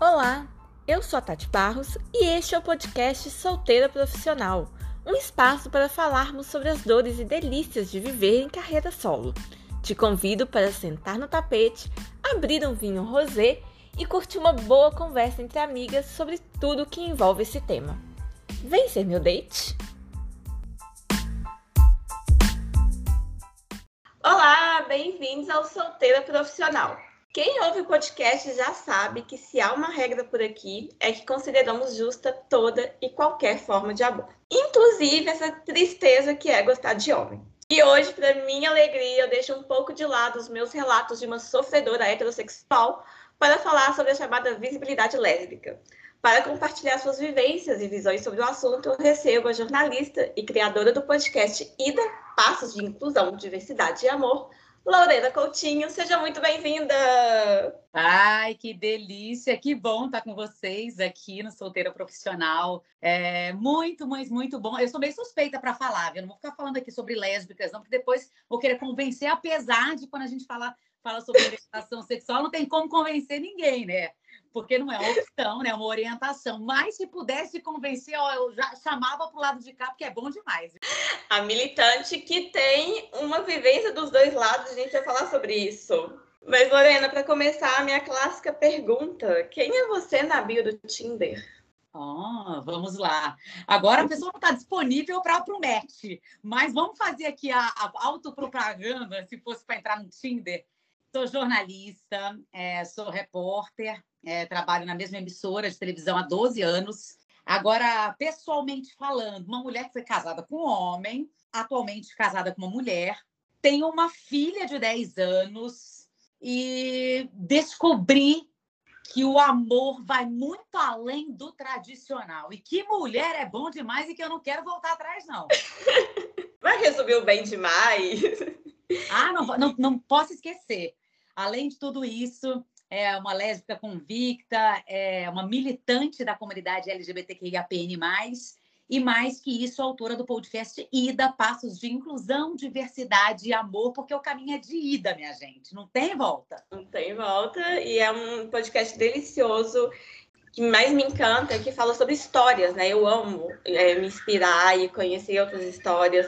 Olá, eu sou a Tati Barros e este é o podcast Solteira Profissional, um espaço para falarmos sobre as dores e delícias de viver em carreira solo. Te convido para sentar no tapete, abrir um vinho rosé e curtir uma boa conversa entre amigas sobre tudo que envolve esse tema. Vem ser meu date? Olá, bem-vindos ao Solteira Profissional. Quem ouve o podcast já sabe que se há uma regra por aqui é que consideramos justa toda e qualquer forma de amor, inclusive essa tristeza que é gostar de homem. E hoje, para minha alegria, eu deixo um pouco de lado os meus relatos de uma sofredora heterossexual para falar sobre a chamada visibilidade lésbica. Para compartilhar suas vivências e visões sobre o assunto, eu recebo a jornalista e criadora do podcast Ida Passos de Inclusão, Diversidade e Amor, Lorena Coutinho, seja muito bem-vinda! Ai, que delícia! Que bom estar com vocês aqui no Solteira Profissional. É muito, muito, muito bom. Eu sou meio suspeita para falar, viu? Não vou ficar falando aqui sobre lésbicas, não, porque depois vou querer convencer, apesar de quando a gente fala, fala sobre orientação sexual, não tem como convencer ninguém, né? Porque não é uma opção, né? É uma orientação. Mas se pudesse convencer, ó, eu já chamava para o lado de cá, porque é bom demais. A militante que tem uma vivência dos dois lados, a gente vai falar sobre isso. Mas, Lorena, para começar, a minha clássica pergunta: quem é você na bio do Tinder? Oh, vamos lá. Agora a pessoa não está disponível para o match, mas vamos fazer aqui a, a autopropaganda, se fosse para entrar no Tinder. Sou jornalista, é, sou repórter, é, trabalho na mesma emissora de televisão há 12 anos. Agora, pessoalmente falando, uma mulher que foi casada com um homem, atualmente casada com uma mulher, tem uma filha de 10 anos e descobri que o amor vai muito além do tradicional e que mulher é bom demais e que eu não quero voltar atrás, não. Vai resumiu bem demais. Ah, não, não, não posso esquecer. Além de tudo isso, é uma lésbica convicta, é uma militante da comunidade LGBTQIAPN+, e mais que isso, autora do podcast Ida, Passos de Inclusão, Diversidade e Amor, porque o caminho é de ida, minha gente, não tem volta. Não tem volta, e é um podcast delicioso, que mais me encanta que fala sobre histórias, né? Eu amo é, me inspirar e conhecer outras histórias,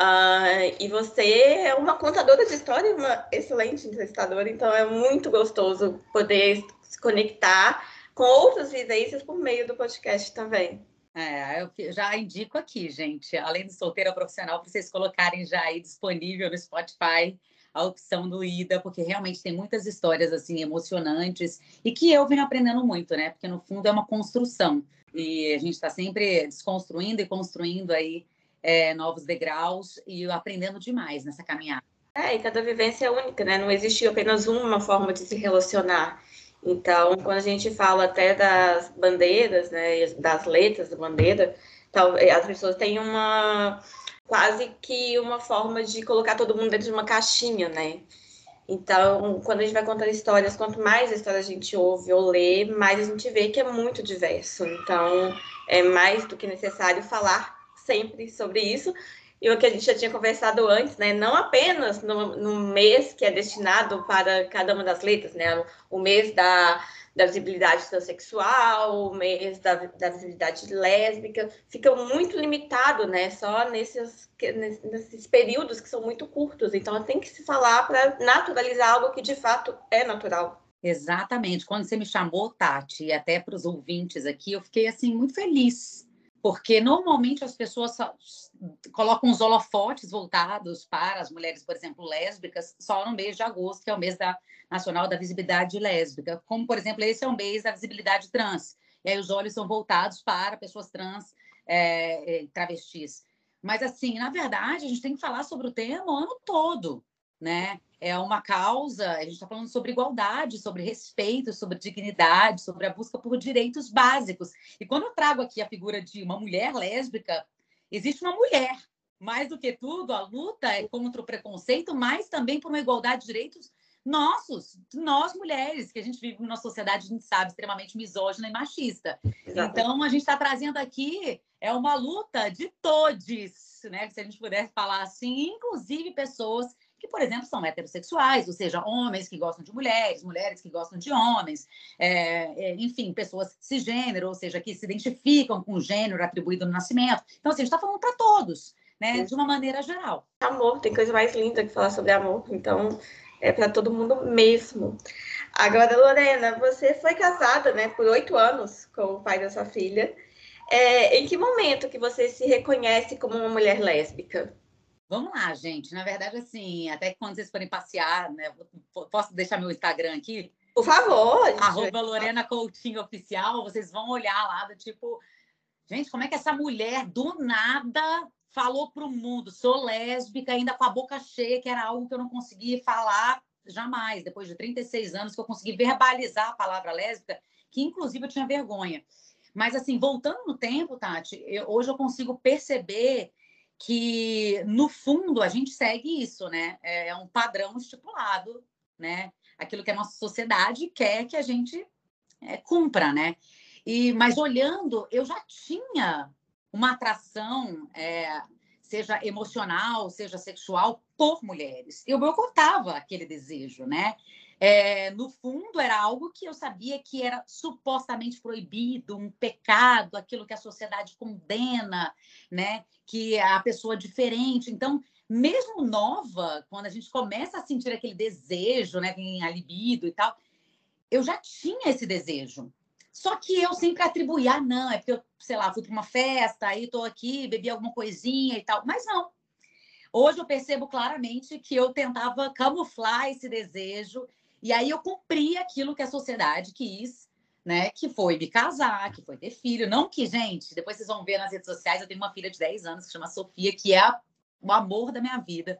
Uh, e você é uma contadora de história, uma excelente entrevistadora, então é muito gostoso poder se conectar com outras vivências por meio do podcast também. É, eu já indico aqui, gente, além do solteira profissional, para vocês colocarem já aí disponível no Spotify a opção do Ida, porque realmente tem muitas histórias assim emocionantes e que eu venho aprendendo muito, né? Porque no fundo é uma construção e a gente está sempre desconstruindo e construindo aí é, novos degraus e aprendendo demais nessa caminhada. É, e cada vivência é única, né? Não existe apenas uma forma de se relacionar. Então, quando a gente fala até das bandeiras, né, das letras da bandeira, então, as pessoas têm uma quase que uma forma de colocar todo mundo dentro de uma caixinha, né? Então, quando a gente vai contar histórias, quanto mais histórias a gente ouve ou lê, mais a gente vê que é muito diverso. Então, é mais do que necessário falar sempre sobre isso. E o que a gente já tinha conversado antes, né? Não apenas no, no mês que é destinado para cada uma das letras, né? O mês da, da visibilidade transexual, o mês da, da visibilidade lésbica, fica muito limitado, né? Só nesses, nesses períodos que são muito curtos. Então, tem que se falar para naturalizar algo que de fato é natural. Exatamente. Quando você me chamou, Tati, e até para os ouvintes aqui, eu fiquei assim muito feliz porque normalmente as pessoas colocam os holofotes voltados para as mulheres, por exemplo, lésbicas, só no mês de agosto, que é o mês da, nacional da visibilidade lésbica. Como, por exemplo, esse é o mês da visibilidade trans. E aí os olhos são voltados para pessoas trans, é, travestis. Mas, assim, na verdade, a gente tem que falar sobre o tema o ano todo, né? É uma causa, a gente está falando sobre igualdade, sobre respeito, sobre dignidade, sobre a busca por direitos básicos. E quando eu trago aqui a figura de uma mulher lésbica, existe uma mulher. Mais do que tudo, a luta é contra o preconceito, mas também por uma igualdade de direitos nossos, nós mulheres, que a gente vive numa sociedade, a gente sabe, extremamente misógina e machista. Exatamente. Então, a gente está trazendo aqui é uma luta de todos, né? Se a gente pudesse falar assim, inclusive pessoas que, por exemplo, são heterossexuais, ou seja, homens que gostam de mulheres, mulheres que gostam de homens, é, é, enfim, pessoas cisgênero, ou seja, que se identificam com o gênero atribuído no nascimento. Então, assim, a gente está falando para todos, né, de uma maneira geral. Amor, tem coisa mais linda que falar sobre amor, então é para todo mundo mesmo. Agora, Lorena, você foi casada, né, por oito anos com o pai da sua filha. É, em que momento que você se reconhece como uma mulher lésbica? Vamos lá, gente. Na verdade, assim, até que quando vocês forem passear, né? Posso deixar meu Instagram aqui? Por favor. Arroba Lorena Coutinho Oficial. Vocês vão olhar lá do tipo, gente, como é que essa mulher do nada falou para o mundo, sou lésbica, ainda com a boca cheia, que era algo que eu não conseguia falar jamais. Depois de 36 anos que eu consegui verbalizar a palavra lésbica, que inclusive eu tinha vergonha. Mas, assim, voltando no tempo, Tati, eu, hoje eu consigo perceber que, no fundo, a gente segue isso, né? É, é um padrão estipulado, né? Aquilo que a nossa sociedade quer que a gente é, cumpra, né? E, mas olhando, eu já tinha uma atração, é, seja emocional, seja sexual, por mulheres. Eu ocultava aquele desejo, né? É, no fundo, era algo que eu sabia que era supostamente proibido, um pecado, aquilo que a sociedade condena, né? Que a pessoa diferente. Então, mesmo nova, quando a gente começa a sentir aquele desejo, né? A libido e tal, eu já tinha esse desejo. Só que eu sempre atribuía, ah, não, é porque eu, sei lá, fui para uma festa, aí estou aqui, bebi alguma coisinha e tal. Mas não. Hoje eu percebo claramente que eu tentava camuflar esse desejo e aí eu cumpri aquilo que a sociedade quis, né? Que foi me casar, que foi ter filho. Não que, gente, depois vocês vão ver nas redes sociais, eu tenho uma filha de 10 anos que chama Sofia, que é o amor da minha vida.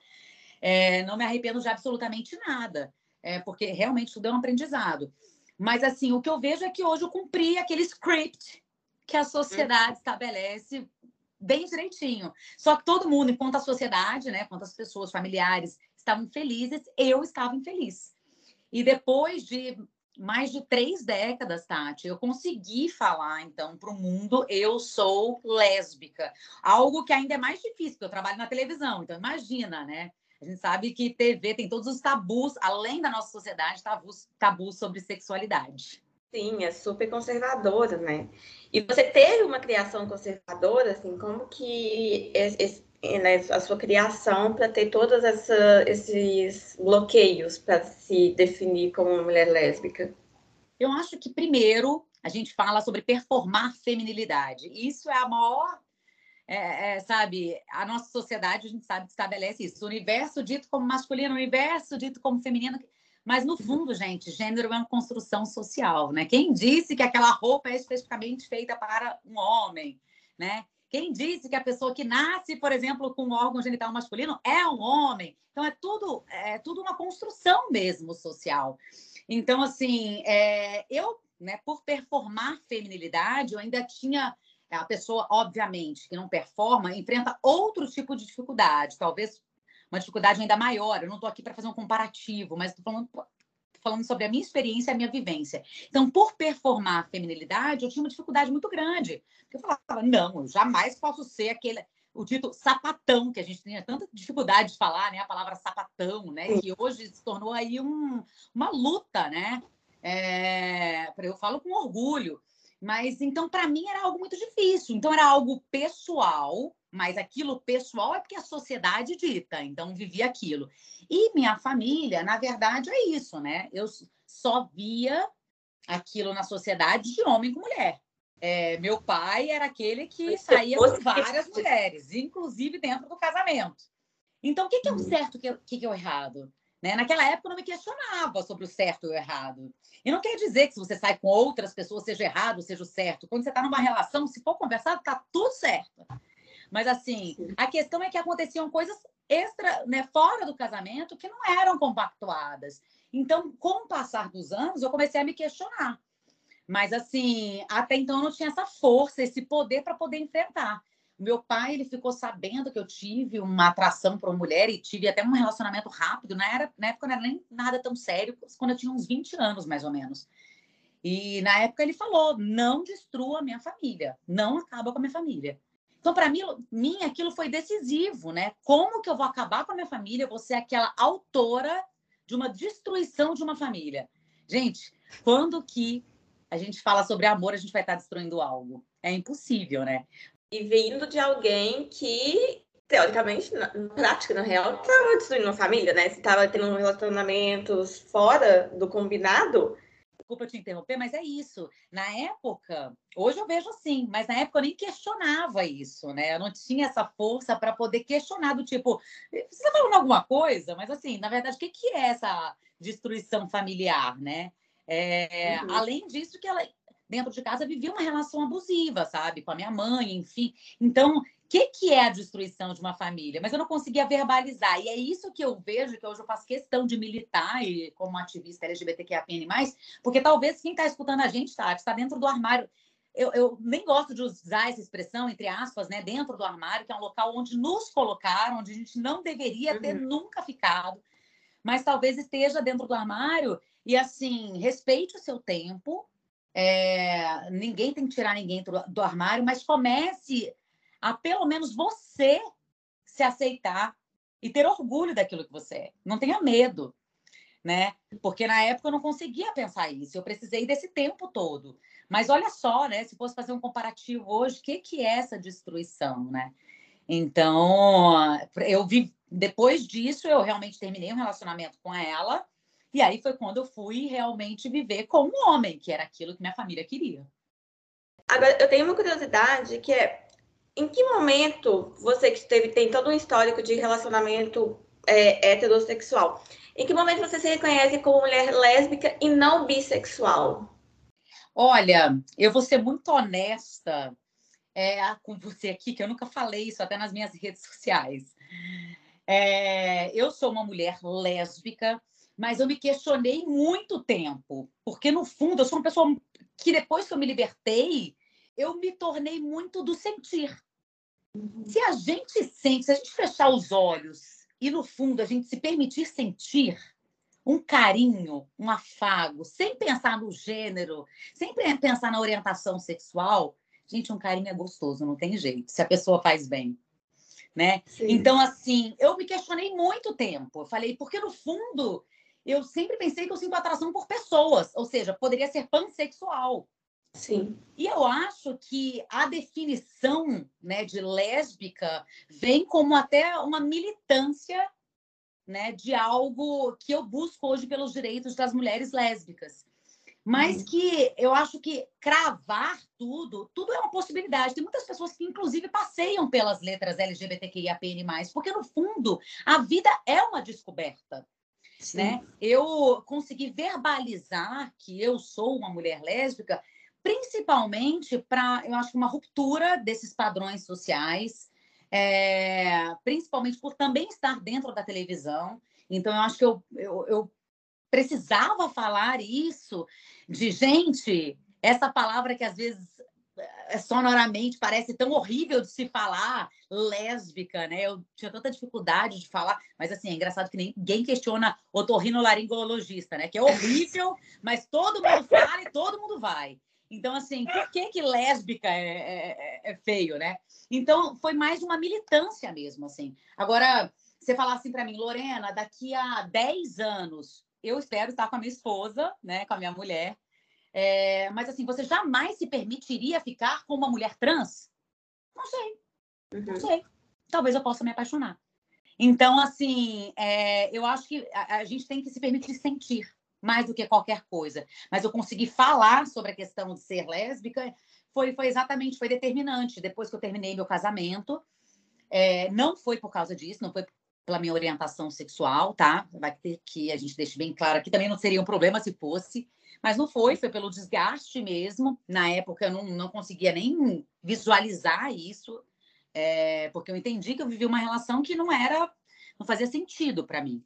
É, não me arrependo de absolutamente nada, é, porque realmente tudo é um aprendizado. Mas, assim, o que eu vejo é que hoje eu cumpri aquele script que a sociedade estabelece bem direitinho. Só que todo mundo, enquanto a sociedade, né, enquanto as pessoas familiares estavam felizes, eu estava infeliz. E depois de mais de três décadas, Tati, eu consegui falar, então, para o mundo, eu sou lésbica. Algo que ainda é mais difícil, porque eu trabalho na televisão, então imagina, né? A gente sabe que TV tem todos os tabus, além da nossa sociedade, tabus, tabus sobre sexualidade. Sim, é super conservadora, né? E você teve uma criação conservadora, assim, como que esse, né, a sua criação para ter todos essa, esses bloqueios para se definir como uma mulher lésbica? Eu acho que primeiro a gente fala sobre performar feminilidade. Isso é a maior, é, é, sabe, a nossa sociedade a gente sabe que estabelece isso. O universo dito como masculino, o universo dito como feminino. Mas, no fundo, gente, gênero é uma construção social, né? Quem disse que aquela roupa é especificamente feita para um homem, né? Quem disse que a pessoa que nasce, por exemplo, com um órgão genital masculino é um homem? Então é tudo é tudo uma construção mesmo social. Então assim, é, eu, né, por performar feminilidade, eu ainda tinha a pessoa, obviamente, que não performa, enfrenta outro tipo de dificuldade, talvez uma dificuldade ainda maior. Eu não estou aqui para fazer um comparativo, mas estou falando falando sobre a minha experiência, a minha vivência. Então, por performar a feminilidade, eu tinha uma dificuldade muito grande. Porque eu falava, não, eu jamais posso ser aquele o dito sapatão, que a gente tinha tanta dificuldade de falar, né? A palavra sapatão, né? Que hoje se tornou aí um, uma luta, né? É, eu falo com orgulho. Mas então, para mim, era algo muito difícil. Então, era algo pessoal, mas aquilo pessoal é porque a sociedade dita, então vivi aquilo. E minha família, na verdade, é isso, né? Eu só via aquilo na sociedade de homem com mulher. É, meu pai era aquele que saía com várias mulheres, inclusive dentro do casamento. Então, o que, que é o uhum. certo e o que, que é o errado? Né? Naquela época eu não me questionava sobre o certo e o errado. E não quer dizer que se você sai com outras pessoas seja errado, seja o certo. Quando você está numa relação, se for conversado, está tudo certo. Mas assim, Sim. a questão é que aconteciam coisas extra, né, fora do casamento que não eram compactuadas. Então, com o passar dos anos, eu comecei a me questionar. Mas assim, até então eu não tinha essa força, esse poder para poder enfrentar. Meu pai, ele ficou sabendo que eu tive uma atração por uma mulher e tive até um relacionamento rápido. Na, era, na época não era nem nada tão sério, quando eu tinha uns 20 anos, mais ou menos. E na época ele falou: não destrua a minha família, não acaba com a minha família. Então, para mim, mim, aquilo foi decisivo, né? Como que eu vou acabar com a minha família? Vou ser aquela autora de uma destruição de uma família. Gente, quando que a gente fala sobre amor, a gente vai estar destruindo algo? É impossível, né? E vindo de alguém que, teoricamente, na prática, na real, estava destruindo uma família, né? Se estava tendo relacionamentos fora do combinado, desculpa te interromper, mas é isso. Na época, hoje eu vejo assim, mas na época eu nem questionava isso, né? Eu não tinha essa força para poder questionar do tipo, você está falando alguma coisa? Mas assim, na verdade, o que, que é essa destruição familiar, né? É, uhum. Além disso, que ela dentro de casa vivia uma relação abusiva, sabe? Com a minha mãe, enfim. Então, que, que é a destruição de uma família, mas eu não conseguia verbalizar. E é isso que eu vejo, que hoje eu faço questão de militar e como ativista LGBTQIAPN+, porque talvez quem está escutando a gente, tá, está dentro do armário. Eu, eu, nem gosto de usar essa expressão, entre aspas, né, dentro do armário, que é um local onde nos colocaram, onde a gente não deveria ter uhum. nunca ficado, mas talvez esteja dentro do armário e, assim, respeite o seu tempo, é, ninguém tem que tirar ninguém do, do armário, mas comece a pelo menos você se aceitar e ter orgulho daquilo que você é. Não tenha medo, né? Porque na época eu não conseguia pensar isso, eu precisei desse tempo todo. Mas olha só, né? Se fosse fazer um comparativo hoje, o que, que é essa destruição, né? Então, eu vi depois disso, eu realmente terminei um relacionamento com ela, e aí foi quando eu fui realmente viver como homem, que era aquilo que minha família queria. Agora, eu tenho uma curiosidade que é em que momento você que teve, tem todo um histórico de relacionamento é, heterossexual, em que momento você se reconhece como mulher lésbica e não bissexual? Olha, eu vou ser muito honesta é, com você aqui, que eu nunca falei isso até nas minhas redes sociais. É, eu sou uma mulher lésbica, mas eu me questionei muito tempo, porque no fundo eu sou uma pessoa que depois que eu me libertei, eu me tornei muito do sentir. Se a gente sente, se a gente fechar os olhos e no fundo a gente se permitir sentir um carinho, um afago, sem pensar no gênero, sem pensar na orientação sexual, gente, um carinho é gostoso, não tem jeito, se a pessoa faz bem. Né? Então, assim, eu me questionei muito tempo. Eu falei, porque no fundo eu sempre pensei que eu sinto atração por pessoas, ou seja, poderia ser pansexual. Sim. E eu acho que a definição né, de lésbica vem como até uma militância né, de algo que eu busco hoje pelos direitos das mulheres lésbicas. Mas uhum. que eu acho que cravar tudo, tudo é uma possibilidade. Tem muitas pessoas que, inclusive, passeiam pelas letras LGBTQIAPN+, porque, no fundo, a vida é uma descoberta. Né? Eu consegui verbalizar que eu sou uma mulher lésbica principalmente para, eu acho, uma ruptura desses padrões sociais, é, principalmente por também estar dentro da televisão. Então, eu acho que eu, eu, eu precisava falar isso de gente, essa palavra que às vezes sonoramente parece tão horrível de se falar, lésbica, né? Eu tinha tanta dificuldade de falar, mas assim, é engraçado que ninguém questiona otorrinolaringologista, né? Que é horrível, mas todo mundo fala e todo mundo vai. Então, assim, por que, que lésbica é, é, é, é, feio, né? Então, foi mais uma militância mesmo, assim. Agora, você falar assim para mim, Lorena, daqui a 10 anos, eu espero estar com a minha esposa, né, com a minha mulher. É, mas, assim, você jamais se permitiria ficar com uma mulher trans? Não sei. Uhum. Não sei. Talvez eu possa me apaixonar. Então, assim, é, eu acho que a, a gente tem que se permitir sentir mais do que qualquer coisa. Mas eu consegui falar sobre a questão de ser lésbica, foi, foi exatamente, foi determinante. Depois que eu terminei meu casamento, é, não foi por causa disso, não foi pela minha orientação sexual, tá? Vai ter que a gente deixe bem claro aqui, também não seria um problema se fosse, mas não foi, foi pelo desgaste mesmo. Na época eu não, não conseguia nem visualizar isso, é, porque eu entendi que eu vivi uma relação que não era, não fazia sentido para mim.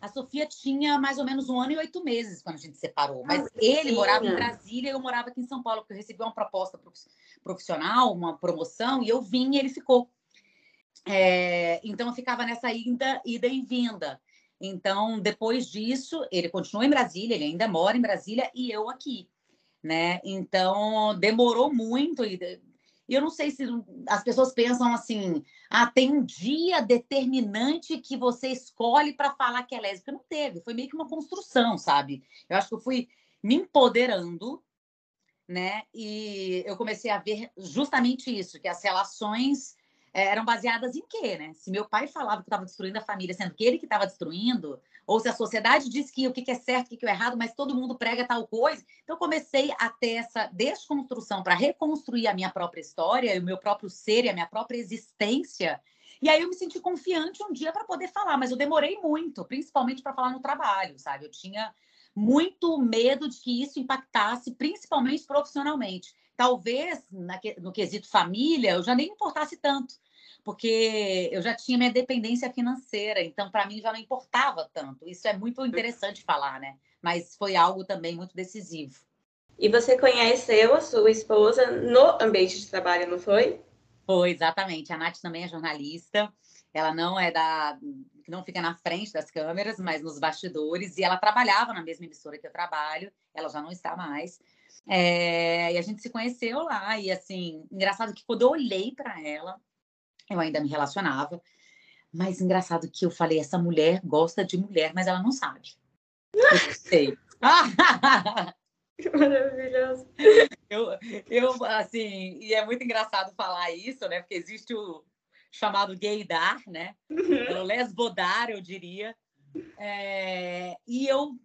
A Sofia tinha mais ou menos um ano e oito meses quando a gente separou. Mas ah, ele sim. morava em Brasília e eu morava aqui em São Paulo, porque eu recebi uma proposta profissional, uma promoção, e eu vim e ele ficou. É, então eu ficava nessa ida, ida e vinda. Então, depois disso, ele continuou em Brasília, ele ainda mora em Brasília e eu aqui, né? Então, demorou muito e eu não sei se as pessoas pensam assim: ah, tem um dia determinante que você escolhe para falar que é lésbica. Não teve, foi meio que uma construção, sabe? Eu acho que eu fui me empoderando, né? E eu comecei a ver justamente isso, que as relações eram baseadas em quê, né? Se meu pai falava que estava destruindo a família, sendo que ele que estava destruindo, ou se a sociedade diz que o que é certo, o que é errado, mas todo mundo prega tal coisa. Então, comecei a ter essa desconstrução para reconstruir a minha própria história, o meu próprio ser e a minha própria existência. E aí eu me senti confiante um dia para poder falar, mas eu demorei muito, principalmente para falar no trabalho, sabe? Eu tinha muito medo de que isso impactasse, principalmente profissionalmente. Talvez no quesito família eu já nem importasse tanto, porque eu já tinha minha dependência financeira, então para mim já não importava tanto. Isso é muito interessante falar, né? Mas foi algo também muito decisivo. E você conheceu a sua esposa no ambiente de trabalho, não foi? Foi, exatamente. A Nath também é jornalista. Ela não é da. não fica na frente das câmeras, mas nos bastidores. E ela trabalhava na mesma emissora que eu trabalho. Ela já não está mais. É, e a gente se conheceu lá. E assim, engraçado que quando eu olhei para ela, eu ainda me relacionava. Mas engraçado que eu falei, essa mulher gosta de mulher, mas ela não sabe. Eu sei. Que maravilhoso. Eu, eu, assim, e é muito engraçado falar isso, né? Porque existe o chamado gaydar, né? Uhum. O lesbodar, eu diria. É, e eu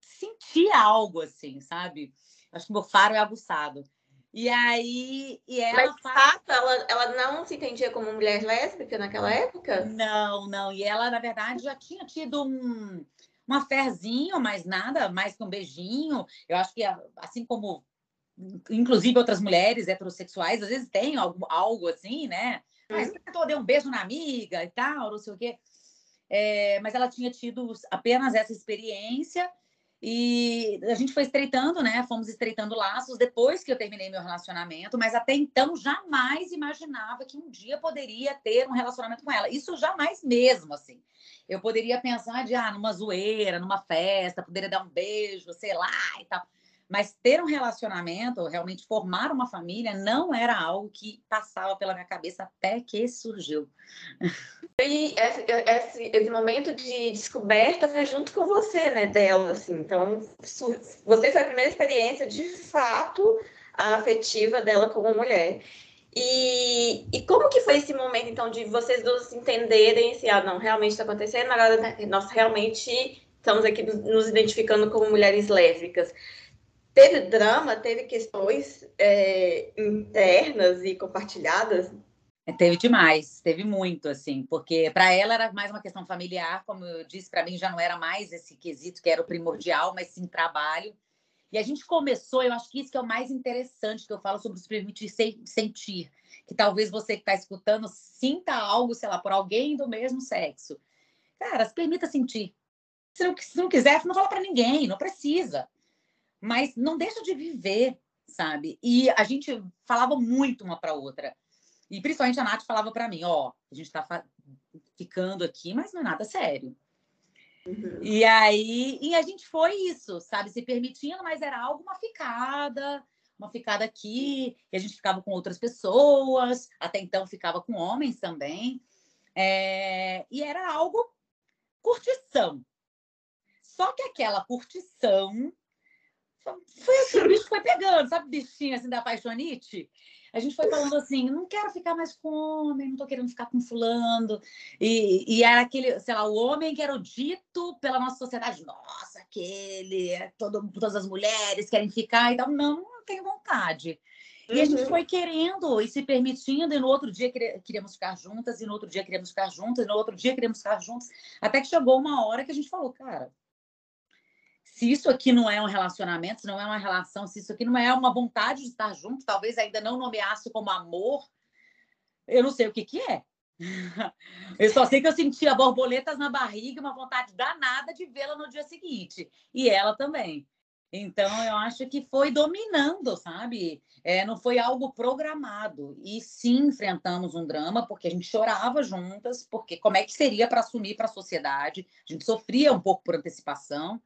senti algo, assim, sabe? Acho que meu faro é aguçado. E aí. E ela Mas, fato, ela, ela não se entendia como mulher lésbica naquela época? Não, não. E ela, na verdade, já tinha tido um, um aferzinho, mas nada mais que um beijinho. Eu acho que, assim como, inclusive, outras mulheres heterossexuais, às vezes tem algo, algo assim, né? Mas uhum. deu um beijo na amiga e tal, não sei o quê. É, mas ela tinha tido apenas essa experiência e a gente foi estreitando, né? Fomos estreitando laços depois que eu terminei meu relacionamento, mas até então jamais imaginava que um dia poderia ter um relacionamento com ela. Isso jamais mesmo, assim. Eu poderia pensar de, ah, numa zoeira, numa festa, poderia dar um beijo, sei lá e tal. Mas ter um relacionamento, realmente formar uma família, não era algo que passava pela minha cabeça até que surgiu. E esse, esse, esse momento de descoberta foi junto com você, né, dela, assim. Então, você foi a primeira experiência, de fato, afetiva dela como mulher. E, e como que foi esse momento, então, de vocês dois entenderem se, ah, não, realmente está acontecendo, agora nós realmente estamos aqui nos identificando como mulheres lésbicas teve drama, teve questões é, internas e compartilhadas? É, teve demais, teve muito, assim, porque para ela era mais uma questão familiar, como eu disse, para mim já não era mais esse quesito que era o primordial, mas sim trabalho. E a gente começou, eu acho que isso que é o mais interessante que eu falo sobre se permitir sentir, que talvez você que está escutando sinta algo, sei lá, por alguém do mesmo sexo. Cara, se permita sentir. Se não, se não quiser, não fala para ninguém, não precisa mas não deixa de viver, sabe? E a gente falava muito uma para outra. E principalmente a Nath falava para mim, ó, a gente está ficando aqui, mas não é nada sério. Uhum. E aí, e a gente foi isso, sabe? Se permitindo, mas era algo uma ficada, uma ficada aqui, e a gente ficava com outras pessoas, até então ficava com homens também. É, e era algo curtição. Só que aquela curtição foi assim, o bicho foi pegando, sabe, bichinho assim da paixonite? A gente foi falando assim, não quero ficar mais com homem, não tô querendo ficar com fulano. E, e era aquele, sei lá, o homem que era o dito pela nossa sociedade, nossa, aquele, é todo, todas as mulheres querem ficar e tal. Não, não tenho vontade. E uhum. a gente uhum. foi querendo e se permitindo, e no outro dia queríamos ficar juntas, e no outro dia queríamos ficar juntas, e no outro dia queríamos ficar juntas, até que chegou uma hora que a gente falou, cara, se isso aqui não é um relacionamento, se não é uma relação, se isso aqui não é uma vontade de estar junto, talvez ainda não nomeasse como amor, eu não sei o que que é. Eu só sei que eu sentia borboletas na barriga, uma vontade danada de vê-la no dia seguinte. E ela também. Então, eu acho que foi dominando, sabe? É, não foi algo programado. E sim, enfrentamos um drama, porque a gente chorava juntas, porque como é que seria para assumir para a sociedade? A gente sofria um pouco por antecipação,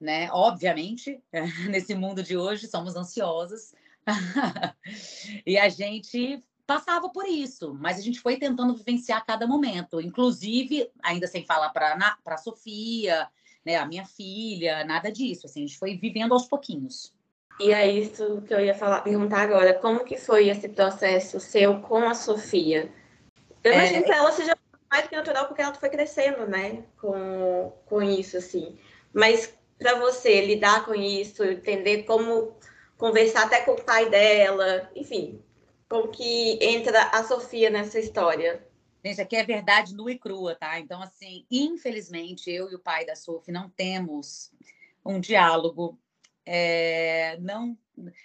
né? Obviamente, nesse mundo de hoje somos ansiosas, e a gente passava por isso, mas a gente foi tentando vivenciar cada momento, inclusive, ainda sem falar para a Sofia, né, a minha filha, nada disso, assim, a gente foi vivendo aos pouquinhos. E é isso que eu ia falar, perguntar agora, como que foi esse processo seu com a Sofia? Eu é... imagino que ela seja mais que natural, porque ela foi crescendo, né, com, com isso, assim. Mas para você lidar com isso, entender como conversar até com o pai dela, enfim, como que entra a Sofia nessa história? Gente, aqui é verdade nua e crua, tá? Então, assim, infelizmente, eu e o pai da Sofia não temos um diálogo, é, não,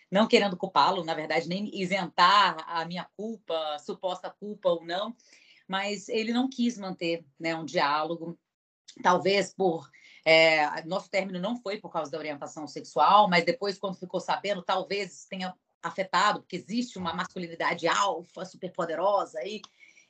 não querendo culpá-lo, na verdade, nem isentar a minha culpa, suposta culpa ou não, mas ele não quis manter né, um diálogo, talvez por é, nosso término não foi por causa da orientação sexual, mas depois, quando ficou sabendo, talvez tenha afetado, porque existe uma masculinidade alfa, superpoderosa, e,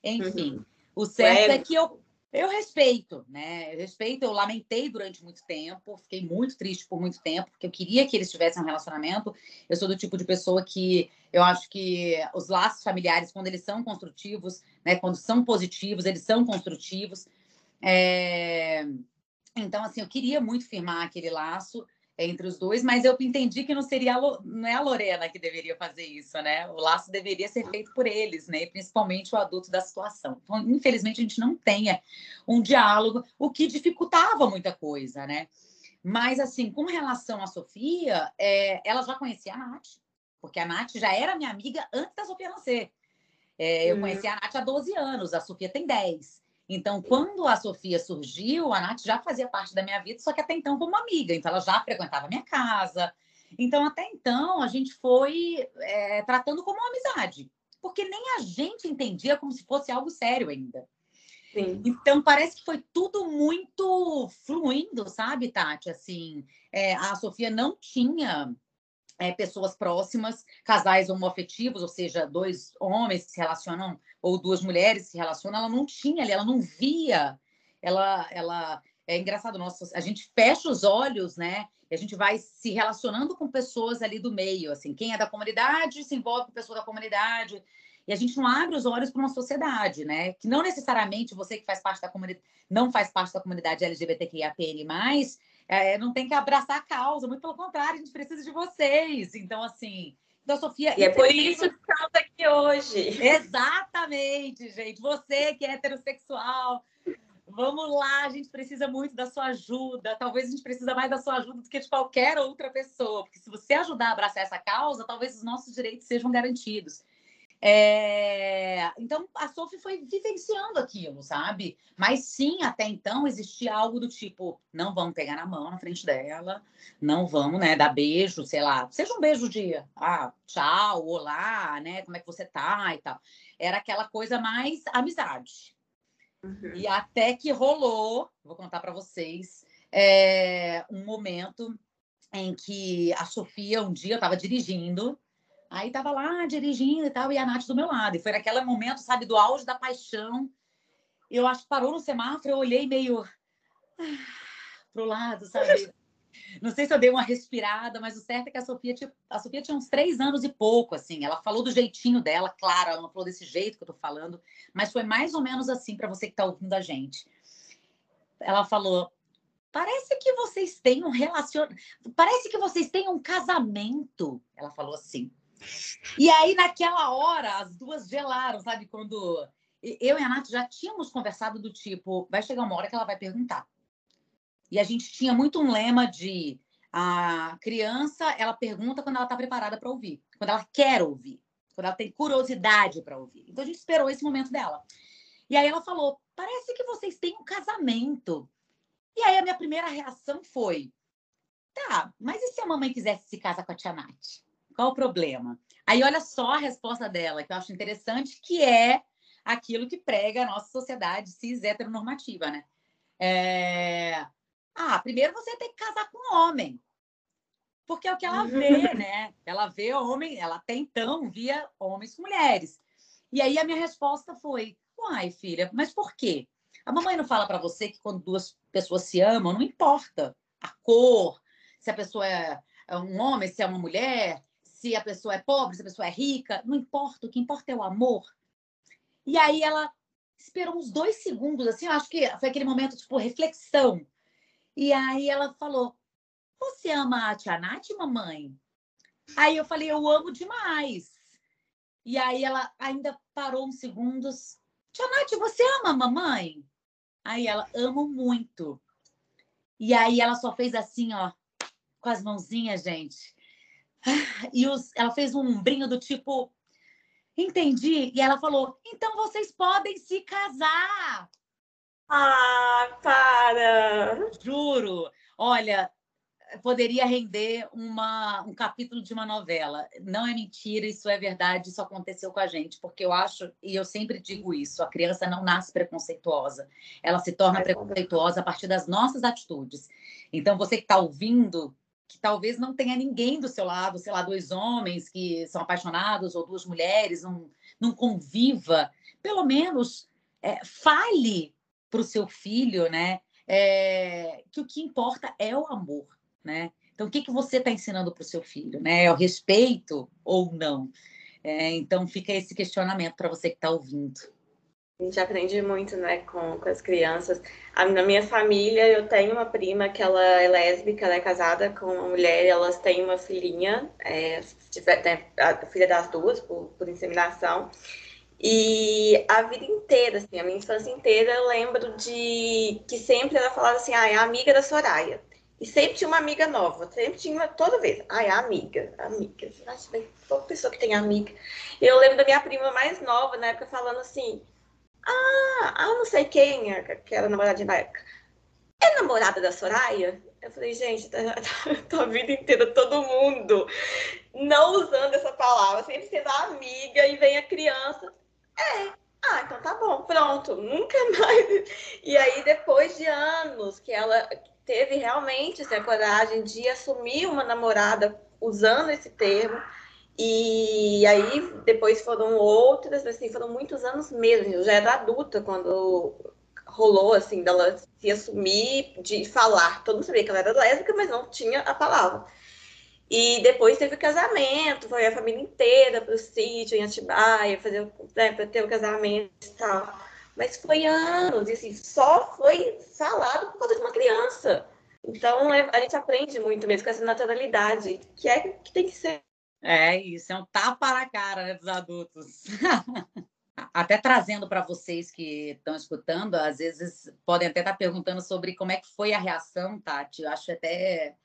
enfim. Uhum. O certo é. é que eu, eu respeito, né? Eu respeito, eu lamentei durante muito tempo, fiquei muito triste por muito tempo, porque eu queria que eles tivessem um relacionamento. Eu sou do tipo de pessoa que eu acho que os laços familiares, quando eles são construtivos, né? Quando são positivos, eles são construtivos. É... Então, assim, eu queria muito firmar aquele laço entre os dois, mas eu entendi que não seria a, não é a Lorena que deveria fazer isso, né? O laço deveria ser feito por eles, né? Principalmente o adulto da situação. Então, infelizmente, a gente não tem um diálogo, o que dificultava muita coisa, né? Mas, assim, com relação à Sofia, é, ela já conhecia a Nath, porque a Nath já era minha amiga antes da Sofia nascer. É, eu hum. conheci a Nath há 12 anos, a Sofia tem 10. Então, quando a Sofia surgiu, a Nath já fazia parte da minha vida, só que até então como amiga. Então, ela já frequentava a minha casa. Então, até então, a gente foi é, tratando como uma amizade. Porque nem a gente entendia como se fosse algo sério ainda. Sim. Então, parece que foi tudo muito fluindo, sabe, Tati? Assim, é, a Sofia não tinha é, pessoas próximas, casais homoafetivos, ou seja, dois homens que se relacionam ou duas mulheres se relacionam, ela não tinha ali, ela não via. Ela, ela é engraçado, nossa, a gente fecha os olhos, né? E a gente vai se relacionando com pessoas ali do meio, assim, quem é da comunidade se envolve com pessoa da comunidade. E a gente não abre os olhos para uma sociedade, né? Que não necessariamente você que faz parte da comunidade, não faz parte da comunidade LGBTQIAPN+, é, não tem que abraçar a causa, muito pelo contrário, a gente precisa de vocês. Então, assim, então, Sofia. E é por isso que estamos aqui hoje. Exatamente, gente. Você que é heterossexual, vamos lá, a gente precisa muito da sua ajuda. Talvez a gente precisa mais da sua ajuda do que de qualquer outra pessoa, porque se você ajudar a abraçar essa causa, talvez os nossos direitos sejam garantidos. É... Então, a Sophie foi vivenciando aquilo, sabe? Mas sim, até então existia algo do tipo: não vamos pegar na mão na frente dela, não vamos, né, dar beijo, sei lá, seja um beijo de ah, tchau, olá, né, como é que você tá e tal. Era aquela coisa mais amizade. Uhum. E até que rolou, vou contar para vocês, é, um momento em que a Sofia, um dia, eu estava dirigindo Aí tava lá dirigindo e tal, e a Nath do meu lado. E foi naquele momento, sabe, do auge da paixão. Eu acho que parou no semáforo, eu olhei meio ah, pro lado, sabe? Não sei se eu dei uma respirada, mas o certo é que a Sofia tinha, a Sofia tinha uns três anos e pouco, assim. Ela falou do jeitinho dela, claro, ela não falou desse jeito que eu tô falando, mas foi mais ou menos assim para você que tá ouvindo a gente. Ela falou: parece que vocês têm um relacionamento, parece que vocês têm um casamento. Ela falou assim. E aí, naquela hora, as duas gelaram, sabe? Quando eu e a Nath já tínhamos conversado do tipo, vai chegar uma hora que ela vai perguntar. E a gente tinha muito um lema de a criança, ela pergunta quando ela está preparada para ouvir, quando ela quer ouvir, quando ela tem curiosidade para ouvir. Então a gente esperou esse momento dela. E aí ela falou: parece que vocês têm um casamento. E aí a minha primeira reação foi: tá, mas e se a mamãe quisesse se casar com a tia Nath? Qual o problema? Aí olha só a resposta dela, que eu acho interessante, que é aquilo que prega a nossa sociedade cis heteronormativa, né? É... Ah, primeiro você tem que casar com um homem. Porque é o que ela vê, né? Ela vê homem, ela até então via homens com mulheres. E aí a minha resposta foi: uai, filha, mas por quê? A mamãe não fala para você que quando duas pessoas se amam, não importa a cor, se a pessoa é um homem, se é uma mulher, se a pessoa é pobre, se a pessoa é rica, não importa, o que importa é o amor. E aí ela esperou uns dois segundos, assim, eu acho que foi aquele momento, tipo, reflexão. E aí ela falou: Você ama a Tia Nath, mamãe? Aí eu falei: Eu amo demais. E aí ela ainda parou uns segundos. Tia Nath, você ama a mamãe? Aí ela: Amo muito. E aí ela só fez assim, ó, com as mãozinhas, gente. E os, ela fez um ombrinho do tipo, entendi. E ela falou, então vocês podem se casar. Ah, para! Juro. Olha, poderia render uma, um capítulo de uma novela. Não é mentira, isso é verdade, isso aconteceu com a gente, porque eu acho, e eu sempre digo isso, a criança não nasce preconceituosa, ela se torna preconceituosa a partir das nossas atitudes. Então, você que está ouvindo, que talvez não tenha ninguém do seu lado, sei lá, dois homens que são apaixonados ou duas mulheres, não, não conviva, pelo menos é, fale para o seu filho, né? É, que o que importa é o amor, né? Então, o que, que você está ensinando para o seu filho, né? É o respeito ou não? É, então, fica esse questionamento para você que está ouvindo. A gente aprende muito, né, com, com as crianças. A, na minha família, eu tenho uma prima que ela é lésbica, ela é casada com uma mulher, elas têm uma filhinha, é, a filha das duas, por, por inseminação. E a vida inteira, assim, a minha infância inteira, eu lembro de que sempre ela falava assim, ah, é a amiga da Soraya. E sempre tinha uma amiga nova, sempre tinha uma, toda vez. Ai, a amiga, amiga. Nossa, toda pessoa que tem amiga. Eu lembro da minha prima mais nova, na época, falando assim, ah, ah, não sei quem, é, que era namoradinha na época. É namorada da Soraya? Eu falei, gente, tá, tá, a vida inteira todo mundo não usando essa palavra, sempre sendo amiga e vem a criança. É, ah, então tá bom, pronto, nunca mais. E aí, depois de anos que ela teve realmente assim, a coragem de assumir uma namorada usando esse termo, e aí depois foram outras, assim, foram muitos anos mesmo. Eu já era adulta quando rolou, assim, dela se assumir, de falar. Todo mundo sabia que ela era lésbica, mas não tinha a palavra. E depois teve o casamento, foi a família inteira para o sítio em Atibaia, fazer, né, para ter o casamento e tal. Mas foi anos, e assim, só foi falado por causa de uma criança. Então é, a gente aprende muito mesmo com essa naturalidade, que é que tem que ser é isso, é um tapa na cara né, dos adultos. até trazendo para vocês que estão escutando, às vezes podem até estar tá perguntando sobre como é que foi a reação, Tati. Eu acho até.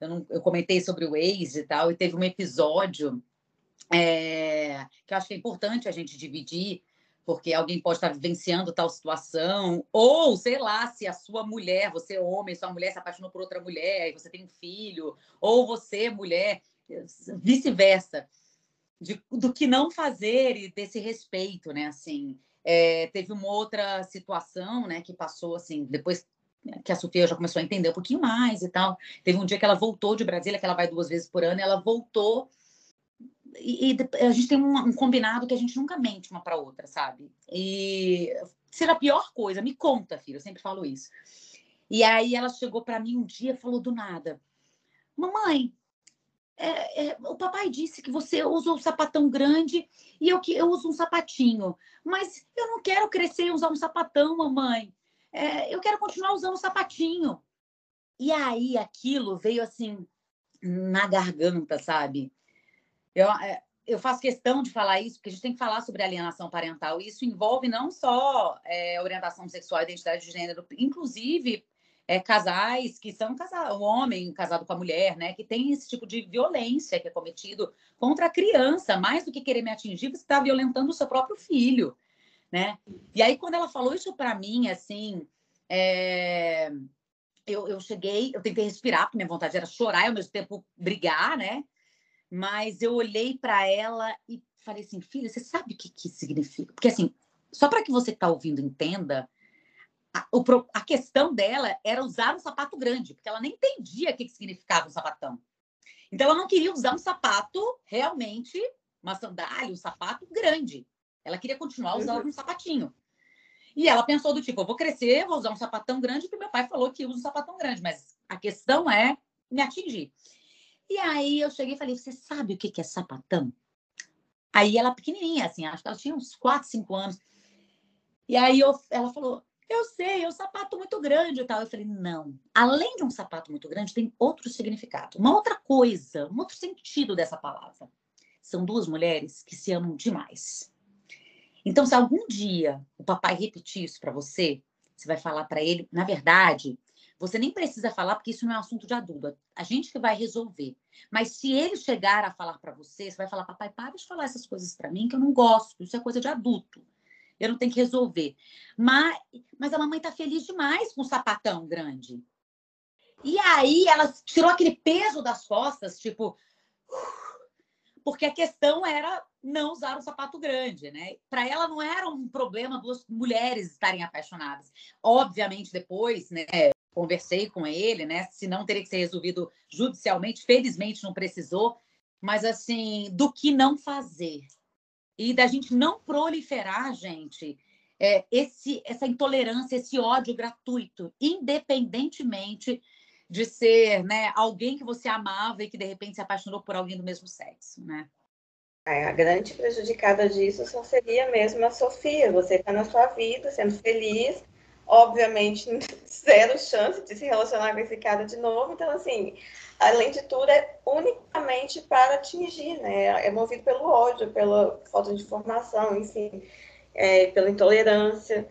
Eu, não, eu comentei sobre o ex e tal, e teve um episódio é, que eu acho que é importante a gente dividir, porque alguém pode estar vivenciando tal situação, ou sei lá, se a sua mulher, você é homem, sua mulher se apaixonou por outra mulher e você tem um filho, ou você, mulher, vice-versa, do que não fazer e desse respeito, né? Assim, é, teve uma outra situação, né, que passou assim, depois que a Sofia já começou a entender um pouquinho mais e tal. Teve um dia que ela voltou de Brasília, que ela vai duas vezes por ano, e ela voltou e, e a gente tem um, um, combinado que a gente nunca mente uma para outra, sabe? E será a pior coisa, me conta, filho, eu sempre falo isso. E aí ela chegou para mim um dia e falou do nada: Mamãe, é, é, o papai disse que você usa um sapatão grande e eu que eu uso um sapatinho. Mas eu não quero crescer e usar um sapatão, mamãe. É, eu quero continuar usando um sapatinho. E aí aquilo veio assim na garganta, sabe? Eu, é, eu faço questão de falar isso, porque a gente tem que falar sobre alienação parental. E isso envolve não só é, orientação sexual e identidade de gênero, inclusive é, casais que são casal, o homem casado com a mulher, né? Que tem esse tipo de violência que é cometido contra a criança, mais do que querer me atingir, você está violentando o seu próprio filho, né? E aí, quando ela falou isso para mim, assim, é... eu, eu cheguei, eu tentei respirar, porque minha vontade era chorar e ao mesmo tempo brigar, né? Mas eu olhei para ela e falei assim, filha, você sabe o que, que significa? Porque assim, só para que você está ouvindo entenda, a, o, a questão dela era usar um sapato grande, porque ela nem entendia o que, que significava um sapatão. Então, ela não queria usar um sapato realmente, uma sandália, um sapato grande. Ela queria continuar usando um sapatinho. E ela pensou do tipo, eu vou crescer, vou usar um sapatão grande, porque meu pai falou que usa um sapatão grande, mas a questão é me atingir. E aí eu cheguei e falei: Você sabe o que é sapatão? Aí ela pequenininha, assim, acho que ela tinha uns 4, 5 anos. E aí eu, ela falou: Eu sei, é um sapato muito grande e tal. Eu falei: Não. Além de um sapato muito grande, tem outro significado, uma outra coisa, um outro sentido dessa palavra. São duas mulheres que se amam demais. Então, se algum dia o papai repetir isso para você, você vai falar para ele, na verdade, você nem precisa falar, porque isso não é um assunto de adulto. A gente que vai resolver. Mas se ele chegar a falar para você, você vai falar, papai, para de falar essas coisas para mim, que eu não gosto. Isso é coisa de adulto. Eu não tenho que resolver. Mas, mas a mamãe tá feliz demais com o sapatão grande. E aí ela tirou aquele peso das costas, tipo. Porque a questão era não usar um sapato grande, né? Para ela não era um problema duas mulheres estarem apaixonadas. Obviamente, depois, né? conversei com ele, né? Se não teria que ser resolvido judicialmente, felizmente não precisou, mas assim, do que não fazer e da gente não proliferar, gente, é, esse essa intolerância, esse ódio gratuito, independentemente de ser, né, alguém que você amava e que de repente se apaixonou por alguém do mesmo sexo, né? É, a grande prejudicada disso só seria mesmo a Sofia. Você está na sua vida, sendo feliz, obviamente, zero chance de se relacionar com esse cara de novo. Então, assim, além de tudo, é unicamente para atingir, né? É movido pelo ódio, pela falta de informação, enfim, é, pela intolerância.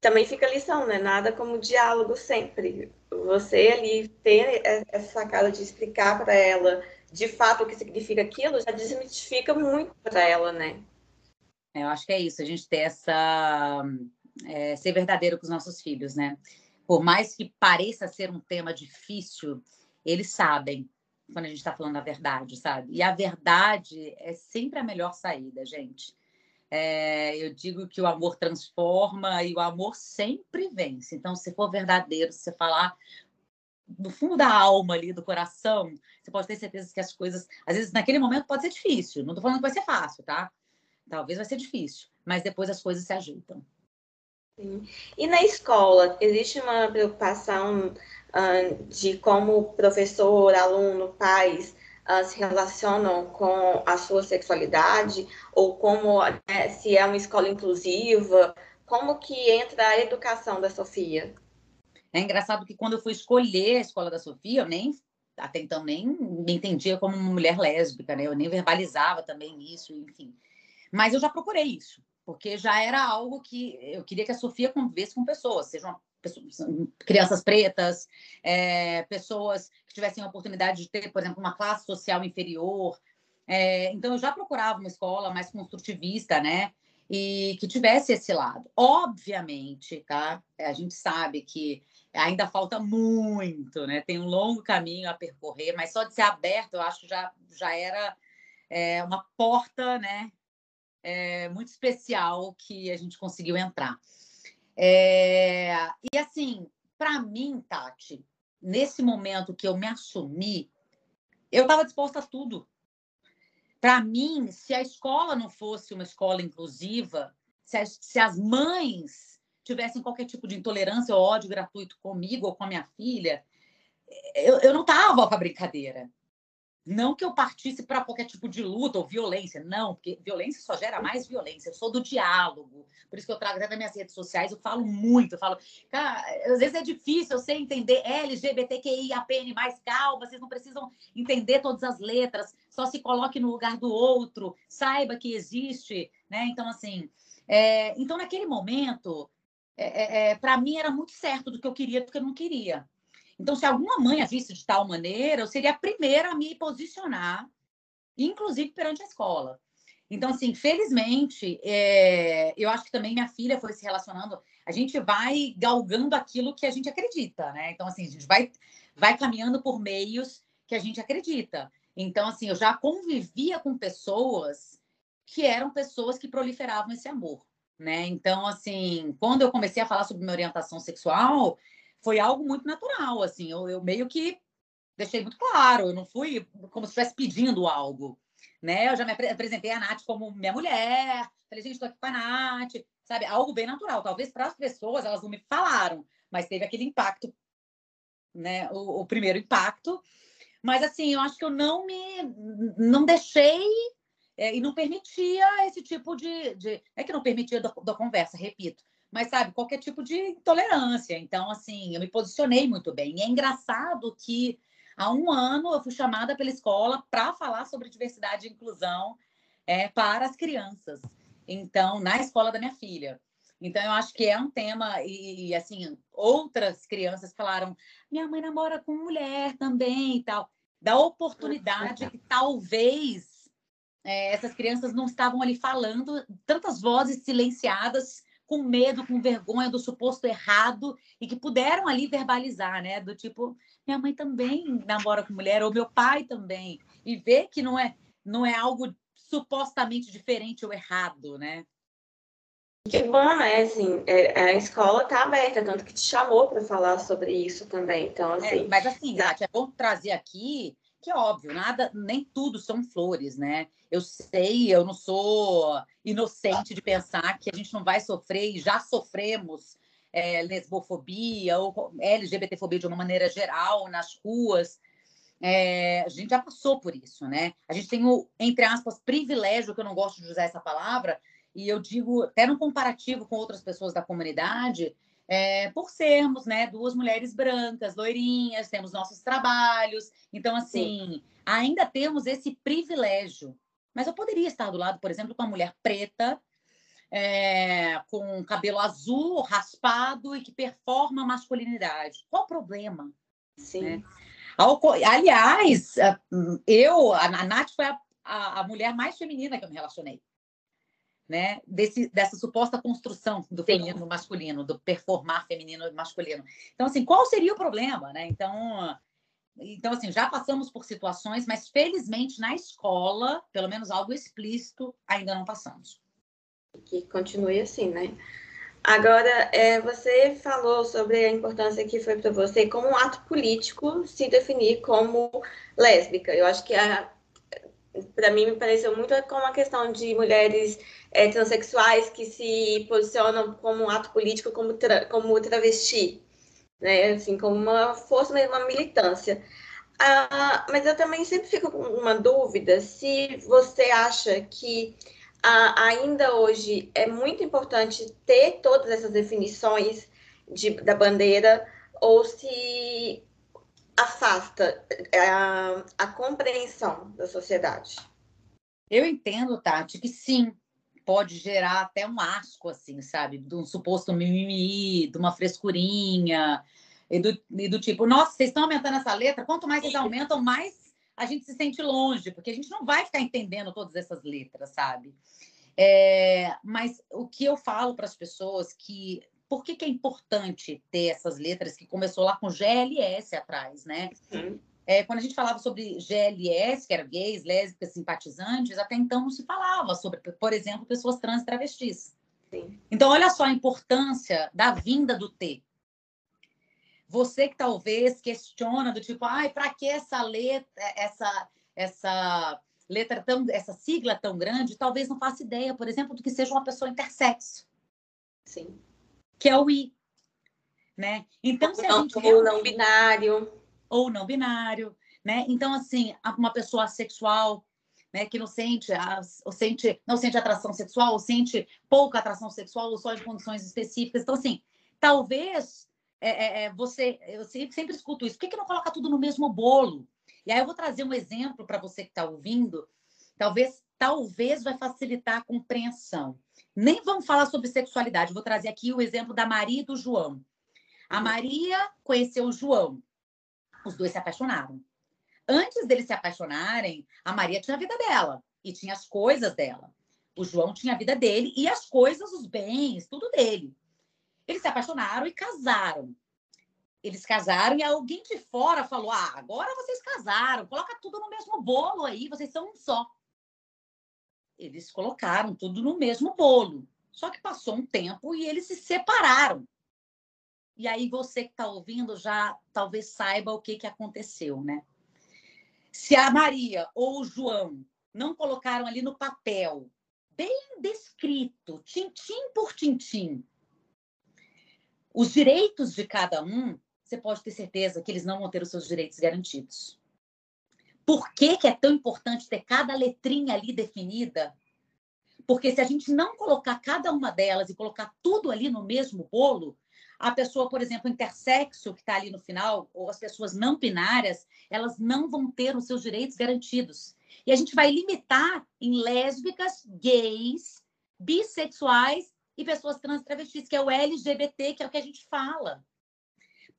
Também fica a lição, né? Nada como diálogo sempre. Você ali ter essa sacada de explicar para ela de fato o que significa aquilo já desmitifica muito para ela, né? Eu acho que é isso, a gente ter essa é, ser verdadeiro com os nossos filhos, né? Por mais que pareça ser um tema difícil, eles sabem quando a gente está falando a verdade, sabe? E a verdade é sempre a melhor saída, gente. É, eu digo que o amor transforma e o amor sempre vence. Então, se for verdadeiro, se você falar do fundo da alma ali, do coração, você pode ter certeza que as coisas, às vezes naquele momento pode ser difícil. Não estou falando que vai ser fácil, tá? Talvez vai ser difícil, mas depois as coisas se ajeitam. E na escola, existe uma preocupação uh, de como professor, aluno, pais uh, se relacionam com a sua sexualidade? Ou como, né, se é uma escola inclusiva? Como que entra a educação da Sofia? É engraçado que quando eu fui escolher a escola da Sofia, eu nem até então nem me entendia como uma mulher lésbica, né? Eu nem verbalizava também isso, enfim. Mas eu já procurei isso porque já era algo que eu queria que a Sofia convivesse com pessoas, sejam pessoas, crianças pretas, é, pessoas que tivessem a oportunidade de ter, por exemplo, uma classe social inferior. É, então, eu já procurava uma escola mais construtivista, né? E que tivesse esse lado. Obviamente, tá? A gente sabe que ainda falta muito, né? Tem um longo caminho a percorrer, mas só de ser aberto, eu acho já já era é, uma porta, né? É, muito especial que a gente conseguiu entrar. É, e assim, para mim, Tati, nesse momento que eu me assumi, eu estava disposta a tudo. Para mim, se a escola não fosse uma escola inclusiva, se as, se as mães tivessem qualquer tipo de intolerância ou ódio gratuito comigo ou com a minha filha, eu, eu não estava para brincadeira. Não que eu partisse para qualquer tipo de luta ou violência, não, porque violência só gera mais violência. Eu sou do diálogo, por isso que eu trago até nas minhas redes sociais, eu falo muito, eu falo, cara, às vezes é difícil eu sei entender LGBTQIAPN, mais calma, vocês não precisam entender todas as letras, só se coloque no lugar do outro, saiba que existe, né? Então, assim, é, então naquele momento, é, é, é para mim era muito certo do que eu queria do que eu não queria. Então, se alguma mãe agisse de tal maneira, eu seria a primeira a me posicionar, inclusive perante a escola. Então, assim, felizmente, é, eu acho que também minha filha foi se relacionando. A gente vai galgando aquilo que a gente acredita, né? Então, assim, a gente vai, vai caminhando por meios que a gente acredita. Então, assim, eu já convivia com pessoas que eram pessoas que proliferavam esse amor, né? Então, assim, quando eu comecei a falar sobre minha orientação sexual, foi algo muito natural, assim, eu, eu meio que deixei muito claro, eu não fui como se estivesse pedindo algo, né? Eu já me apresentei a Nath como minha mulher, falei, gente, estou aqui com a Nath, sabe? Algo bem natural. Talvez para as pessoas elas não me falaram, mas teve aquele impacto, né? O, o primeiro impacto. Mas assim, eu acho que eu não me não deixei é, e não permitia esse tipo de, de, é que não permitia da, da conversa, repito, mas sabe qualquer tipo de intolerância. Então assim, eu me posicionei muito bem. E é engraçado que há um ano eu fui chamada pela escola para falar sobre diversidade e inclusão é, para as crianças. Então, na escola da minha filha. Então, eu acho que é um tema, e, assim, outras crianças falaram: minha mãe namora com mulher também e tal. Da oportunidade que talvez é, essas crianças não estavam ali falando, tantas vozes silenciadas, com medo, com vergonha do suposto errado, e que puderam ali verbalizar, né? Do tipo, minha mãe também namora com mulher, ou meu pai também. E ver que não é, não é algo supostamente diferente ou errado, né? Que bom, né? Assim, é, a escola está aberta, tanto que te chamou para falar sobre isso também. Então, é, assim. É, mas assim, Nath, é bom trazer aqui que é óbvio, nada, nem tudo são flores, né? Eu sei, eu não sou inocente de pensar que a gente não vai sofrer e já sofremos é, lesbofobia ou LGBTfobia de uma maneira geral nas ruas. É, a gente já passou por isso, né? A gente tem o, entre aspas, privilégio, que eu não gosto de usar essa palavra, e eu digo até no comparativo com outras pessoas da comunidade, é, por sermos né, duas mulheres brancas, loirinhas, temos nossos trabalhos. Então, assim, Sim. ainda temos esse privilégio. Mas eu poderia estar do lado, por exemplo, com uma mulher preta, é, com cabelo azul, raspado e que performa masculinidade. Qual o problema? Sim. Né? Aliás, eu, a Nath foi a, a, a mulher mais feminina que eu me relacionei né, desse, dessa suposta construção do feminino masculino, do performar feminino e masculino. Então, assim, qual seria o problema, né? Então, então, assim, já passamos por situações, mas felizmente na escola, pelo menos algo explícito, ainda não passamos. Que continue assim, né? Agora, é, você falou sobre a importância que foi para você como um ato político se definir como lésbica. Eu acho que a, para mim me pareceu muito como a questão de mulheres é, transexuais que se posicionam como um ato político como, tra como travesti, né? Assim, como uma força uma militância. Ah, mas eu também sempre fico com uma dúvida se você acha que ah, ainda hoje é muito importante ter todas essas definições de, da bandeira ou se afasta a, a compreensão da sociedade. Eu entendo, Tati, que sim, pode gerar até um asco, assim, sabe? De um suposto mimimi, de uma frescurinha, e do, e do tipo, nossa, vocês estão aumentando essa letra, quanto mais vocês aumentam, mais a gente se sente longe, porque a gente não vai ficar entendendo todas essas letras, sabe? É, mas o que eu falo para as pessoas que por que, que, é importante ter essas letras que começou lá com GLS atrás, né? Uhum. É, quando a gente falava sobre GLS, que era gays, lésbicas, simpatizantes, até então não se falava sobre, por exemplo, pessoas trans e travestis. Sim. Então, olha só a importância da vinda do T. Você que talvez questiona do tipo, ai, para que essa letra, essa, essa letra tão, essa sigla tão grande, talvez não faça ideia, por exemplo, do que seja uma pessoa intersexo. Sim que é o I. Né? Então, se a gente ou realmente... não binário. Ou não binário. Né? Então, assim, uma pessoa sexual né, que não sente, ou sente, não sente atração sexual, ou sente pouca atração sexual, ou só em condições específicas. Então, assim, talvez é, é, é você, eu sempre, sempre escuto isso, por que, que não coloca tudo no mesmo bolo? E aí eu vou trazer um exemplo para você que está ouvindo, talvez, talvez vai facilitar a compreensão. Nem vamos falar sobre sexualidade. Vou trazer aqui o exemplo da Maria e do João. A. Maria conheceu o João. Os dois se apaixonaram. Antes deles se apaixonarem, a Maria tinha a vida dela e tinha as coisas dela. O João tinha a vida dele e as coisas, os bens, tudo dele. Eles se apaixonaram e casaram. Eles casaram e alguém de fora falou: Ah, agora vocês casaram, coloca tudo no mesmo bolo aí, vocês são um só eles colocaram tudo no mesmo bolo. Só que passou um tempo e eles se separaram. E aí você que está ouvindo já talvez saiba o que, que aconteceu, né? Se a Maria ou o João não colocaram ali no papel, bem descrito, tintim por tintim, os direitos de cada um, você pode ter certeza que eles não vão ter os seus direitos garantidos. Por que, que é tão importante ter cada letrinha ali definida? Porque se a gente não colocar cada uma delas e colocar tudo ali no mesmo bolo, a pessoa, por exemplo, intersexo, que está ali no final, ou as pessoas não binárias, elas não vão ter os seus direitos garantidos. E a gente vai limitar em lésbicas, gays, bissexuais e pessoas trans travestis, que é o LGBT, que é o que a gente fala.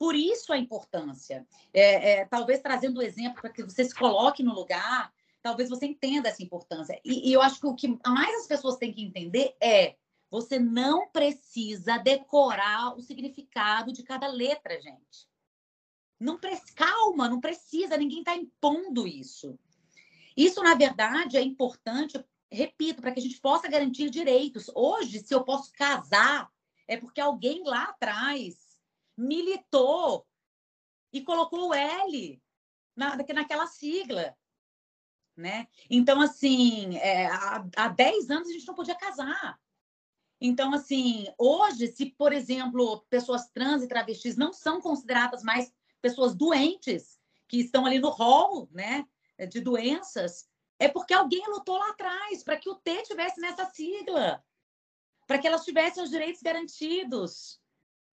Por isso a importância. É, é, talvez trazendo o exemplo para que você se coloque no lugar, talvez você entenda essa importância. E, e eu acho que o que mais as pessoas têm que entender é você não precisa decorar o significado de cada letra, gente. Não. Calma, não precisa, ninguém está impondo isso. Isso, na verdade, é importante, repito, para que a gente possa garantir direitos. Hoje, se eu posso casar, é porque alguém lá atrás militou e colocou o L na, naquela sigla. Né? Então, assim, é, há, há 10 anos a gente não podia casar. Então, assim, hoje, se, por exemplo, pessoas trans e travestis não são consideradas mais pessoas doentes, que estão ali no rol, né, de doenças, é porque alguém lutou lá atrás para que o T tivesse nessa sigla, para que elas tivessem os direitos garantidos,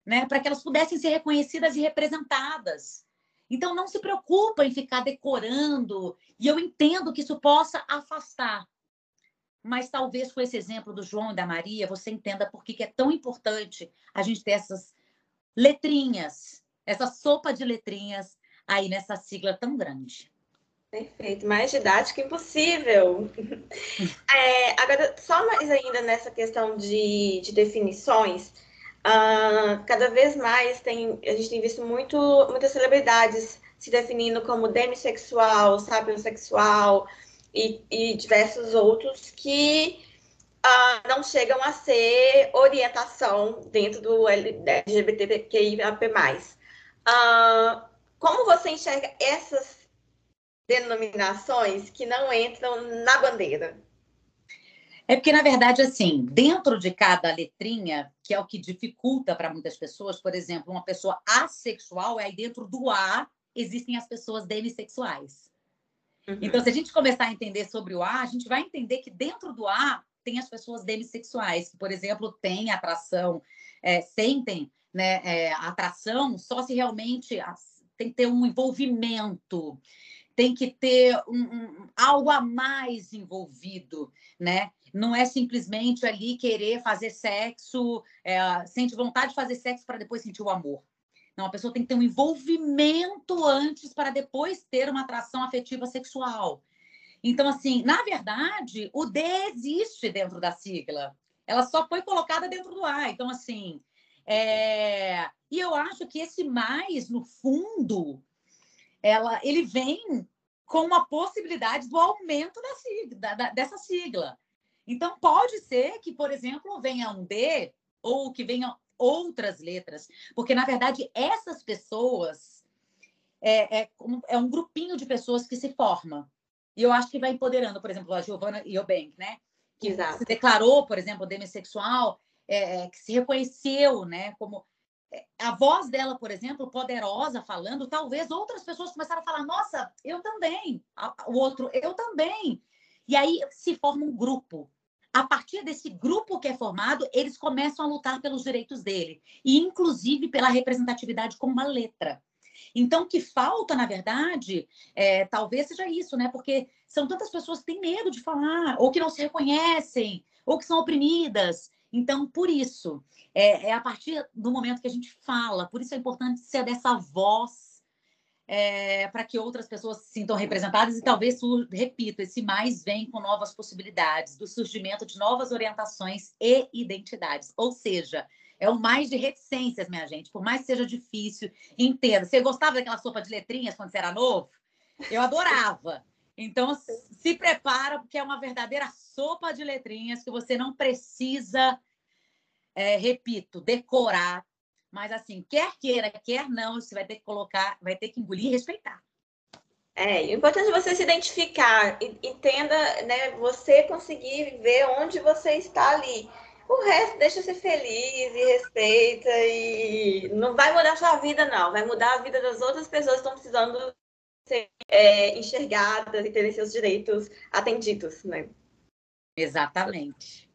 né, para que elas pudessem ser reconhecidas e representadas. Então, não se preocupa em ficar decorando, e eu entendo que isso possa afastar mas talvez com esse exemplo do João e da Maria você entenda por que é tão importante a gente ter essas letrinhas, essa sopa de letrinhas aí nessa sigla tão grande. Perfeito, mais didático impossível. É, agora, só mais ainda nessa questão de, de definições, uh, cada vez mais tem, a gente tem visto muito, muitas celebridades se definindo como demissexual, sapiosexual, e, e diversos outros que uh, não chegam a ser orientação dentro do LGBTQIAP+. Uh, como você enxerga essas denominações que não entram na bandeira? É porque, na verdade, assim, dentro de cada letrinha, que é o que dificulta para muitas pessoas, por exemplo, uma pessoa assexual, aí dentro do A existem as pessoas demissexuais. Uhum. Então, se a gente começar a entender sobre o A, a gente vai entender que dentro do A tem as pessoas demissexuais, que, por exemplo, têm atração, é, sentem né, é, atração só se realmente tem que ter um envolvimento, tem que ter um, um, algo a mais envolvido, né? Não é simplesmente ali querer fazer sexo, é, sente vontade de fazer sexo para depois sentir o amor. Não, a pessoa tem que ter um envolvimento antes para depois ter uma atração afetiva sexual. Então, assim, na verdade, o D existe dentro da sigla. Ela só foi colocada dentro do A. Então, assim, é... e eu acho que esse mais, no fundo, ela, ele vem com uma possibilidade do aumento da sigla, da, dessa sigla. Então, pode ser que, por exemplo, venha um D ou que venha outras letras, porque na verdade essas pessoas é, é, é um grupinho de pessoas que se forma. E eu acho que vai empoderando, por exemplo, a Giovanna Eubank, né? Que Exato. se declarou, por exemplo, demissexual, é, é, que se reconheceu, né? Como é, a voz dela, por exemplo, poderosa falando, talvez outras pessoas começaram a falar: Nossa, eu também. O outro, eu também. E aí se forma um grupo a partir desse grupo que é formado, eles começam a lutar pelos direitos dele, e inclusive pela representatividade como uma letra. Então, o que falta, na verdade, é, talvez seja isso, né? Porque são tantas pessoas que têm medo de falar, ou que não se reconhecem, ou que são oprimidas. Então, por isso, é, é a partir do momento que a gente fala, por isso é importante ser dessa voz é, para que outras pessoas se sintam representadas e talvez, repito, esse mais vem com novas possibilidades do surgimento de novas orientações e identidades. Ou seja, é o mais de reticências, minha gente, por mais que seja difícil, entenda. Você gostava daquela sopa de letrinhas quando você era novo? Eu adorava. Então, se prepara, porque é uma verdadeira sopa de letrinhas que você não precisa, é, repito, decorar mas assim, quer queira, quer não, você vai ter que colocar, vai ter que engolir e respeitar. É, o importante é você se identificar, entenda, né? Você conseguir ver onde você está ali. O resto deixa ser feliz e respeita e não vai mudar a sua vida, não. Vai mudar a vida das outras pessoas que estão precisando serem é, enxergadas e terem seus direitos atendidos, né? Exatamente.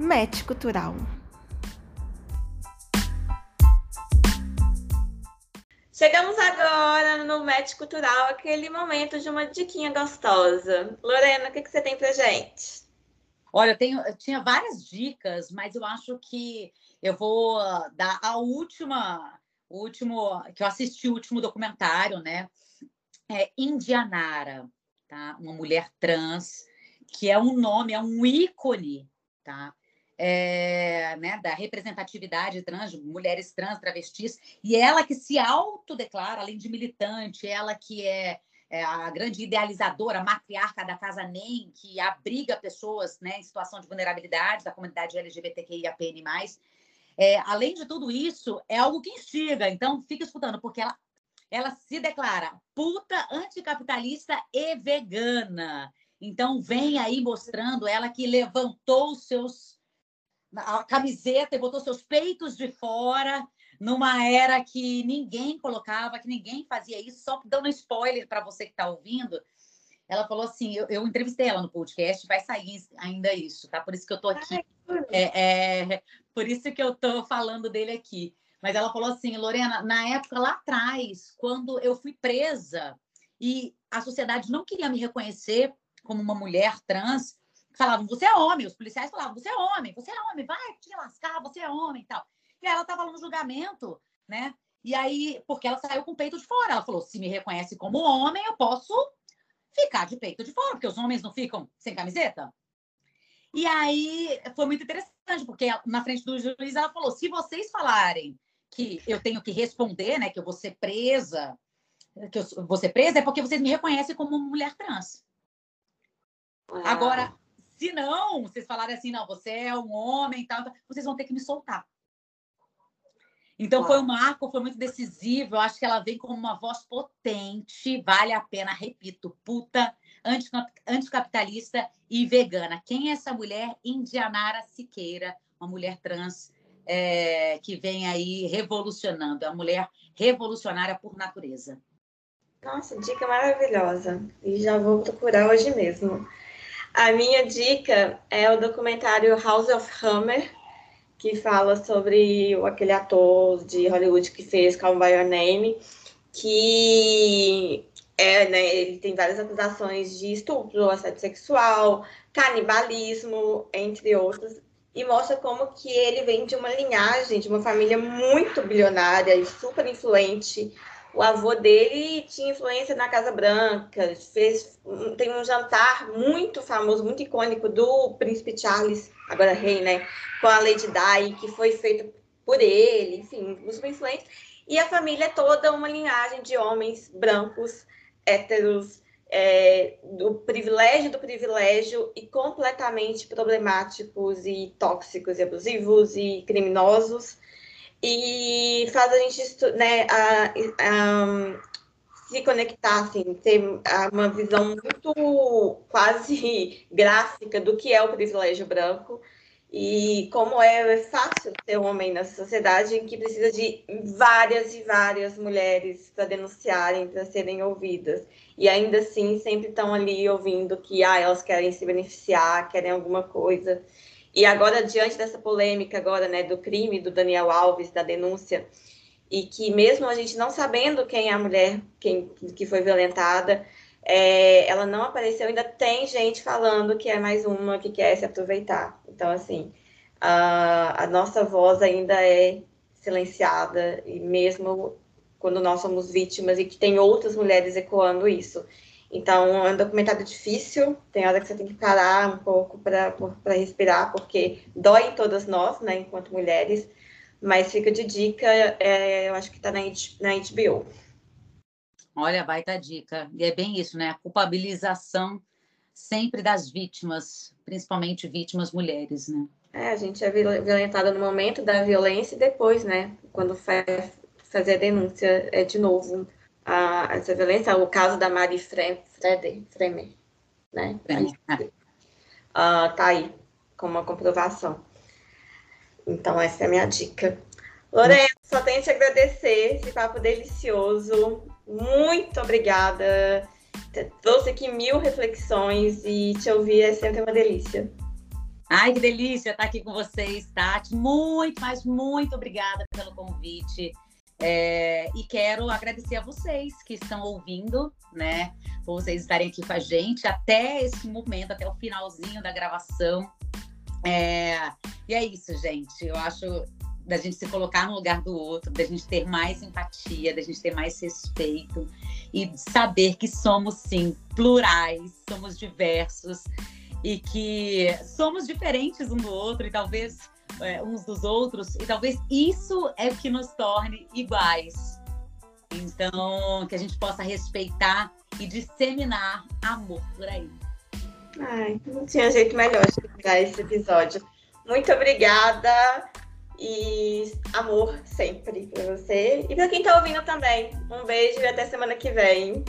Match Cultural. Chegamos agora no Match Cultural, aquele momento de uma diquinha gostosa. Lorena, o que, que você tem pra gente? Olha, eu, tenho, eu tinha várias dicas, mas eu acho que eu vou dar a última, o último, que eu assisti o último documentário, né? É Indianara, tá? Uma mulher trans, que é um nome, é um ícone, tá? É, né, da representatividade trans, mulheres trans, travestis, e ela que se autodeclara, além de militante, ela que é, é, a grande idealizadora, matriarca da Casa NEM, que abriga pessoas né, em situação de vulnerabilidade da comunidade LGBTQIAPN+. É, além de tudo isso, é algo que instiga, então fica escutando, porque ela, ela se declara puta, anticapitalista e vegana. Então, vem aí mostrando ela que levantou os seus a camiseta e botou seus peitos de fora numa era que ninguém colocava, que ninguém fazia isso, só dando spoiler para você que está ouvindo. Ela falou assim: eu, eu, entrevistei ela no podcast, vai sair ainda isso, tá? Por isso que eu estou aqui. É, é, por isso que eu estou falando dele aqui. Mas ela falou assim, Lorena, na época lá atrás, quando eu fui presa e a sociedade não queria me reconhecer como uma mulher trans, falavam, você é homem, os policiais falavam, você é homem, você é homem, vai te lascar, você é homem e tal. E ela estava no julgamento, né? E aí, porque ela saiu com o peito de fora, ela falou: se me reconhece como homem, eu posso ficar de peito de fora, porque os homens não ficam sem camiseta. E aí foi muito interessante, porque na frente do juiz ela falou: se vocês falarem que eu tenho que responder, né, que eu vou ser presa, que eu vou ser presa, é porque vocês me reconhecem como mulher trans. Agora, se não, vocês falarem assim, não, você é um homem e tal, vocês vão ter que me soltar. Então foi um marco, foi muito decisivo. Eu acho que ela vem como uma voz potente, vale a pena, repito, puta, anticapitalista e vegana. Quem é essa mulher? Indianara Siqueira, uma mulher trans é, que vem aí revolucionando, é uma mulher revolucionária por natureza. Nossa, dica maravilhosa. E já vou procurar hoje mesmo. A minha dica é o documentário House of Hammer, que fala sobre aquele ator de Hollywood que fez Call By Your Name, que é, né, ele tem várias acusações de estupro, assédio sexual, canibalismo, entre outros, e mostra como que ele vem de uma linhagem, de uma família muito bilionária e super influente, o avô dele tinha influência na Casa Branca, fez, tem um jantar muito famoso, muito icônico do príncipe Charles, agora rei, né, com a Lady Di, que foi feito por ele, enfim, muito influente. E a família é toda uma linhagem de homens brancos, héteros, é, do privilégio do privilégio e completamente problemáticos e tóxicos e abusivos e criminosos e faz a gente né, a, a, se conectar, assim, ter uma visão muito quase gráfica do que é o privilégio branco e como é fácil ser homem nessa sociedade em que precisa de várias e várias mulheres para denunciarem, para serem ouvidas. E ainda assim sempre estão ali ouvindo que ah, elas querem se beneficiar, querem alguma coisa. E agora, diante dessa polêmica agora, né, do crime do Daniel Alves, da denúncia, e que mesmo a gente não sabendo quem é a mulher quem, que foi violentada, é, ela não apareceu, ainda tem gente falando que é mais uma que quer se aproveitar. Então, assim, a, a nossa voz ainda é silenciada, e mesmo quando nós somos vítimas, e que tem outras mulheres ecoando isso. Então, é um documentário difícil, tem hora que você tem que parar um pouco para respirar, porque dói em todas nós, né, enquanto mulheres, mas fica de dica, é, eu acho que está na, na HBO. Olha, baita dica. E é bem isso, né? A culpabilização sempre das vítimas, principalmente vítimas mulheres, né? É, a gente é violentada no momento da violência e depois, né? Quando faz, fazer a denúncia é de novo a, essa violência, o caso da Mari Fremer, Fremer né? Aí, uh, tá aí, com uma comprovação. Então, essa é a minha dica. Lorena, só tenho te agradecer esse papo delicioso. Muito obrigada. Trouxe aqui mil reflexões e te ouvir é sempre uma delícia. Ai, que delícia estar aqui com vocês, Tati. Muito, mas muito obrigada pelo convite. É, e quero agradecer a vocês que estão ouvindo, né? Por vocês estarem aqui com a gente até esse momento, até o finalzinho da gravação. É, e é isso, gente. Eu acho da gente se colocar no lugar do outro, da gente ter mais empatia, da gente ter mais respeito e saber que somos sim plurais, somos diversos e que somos diferentes um do outro e talvez é, uns dos outros, e talvez isso é o que nos torne iguais. Então, que a gente possa respeitar e disseminar amor por aí. Ai, não tinha jeito melhor de terminar esse episódio. Muito obrigada e amor sempre para você e para quem está ouvindo também. Um beijo e até semana que vem.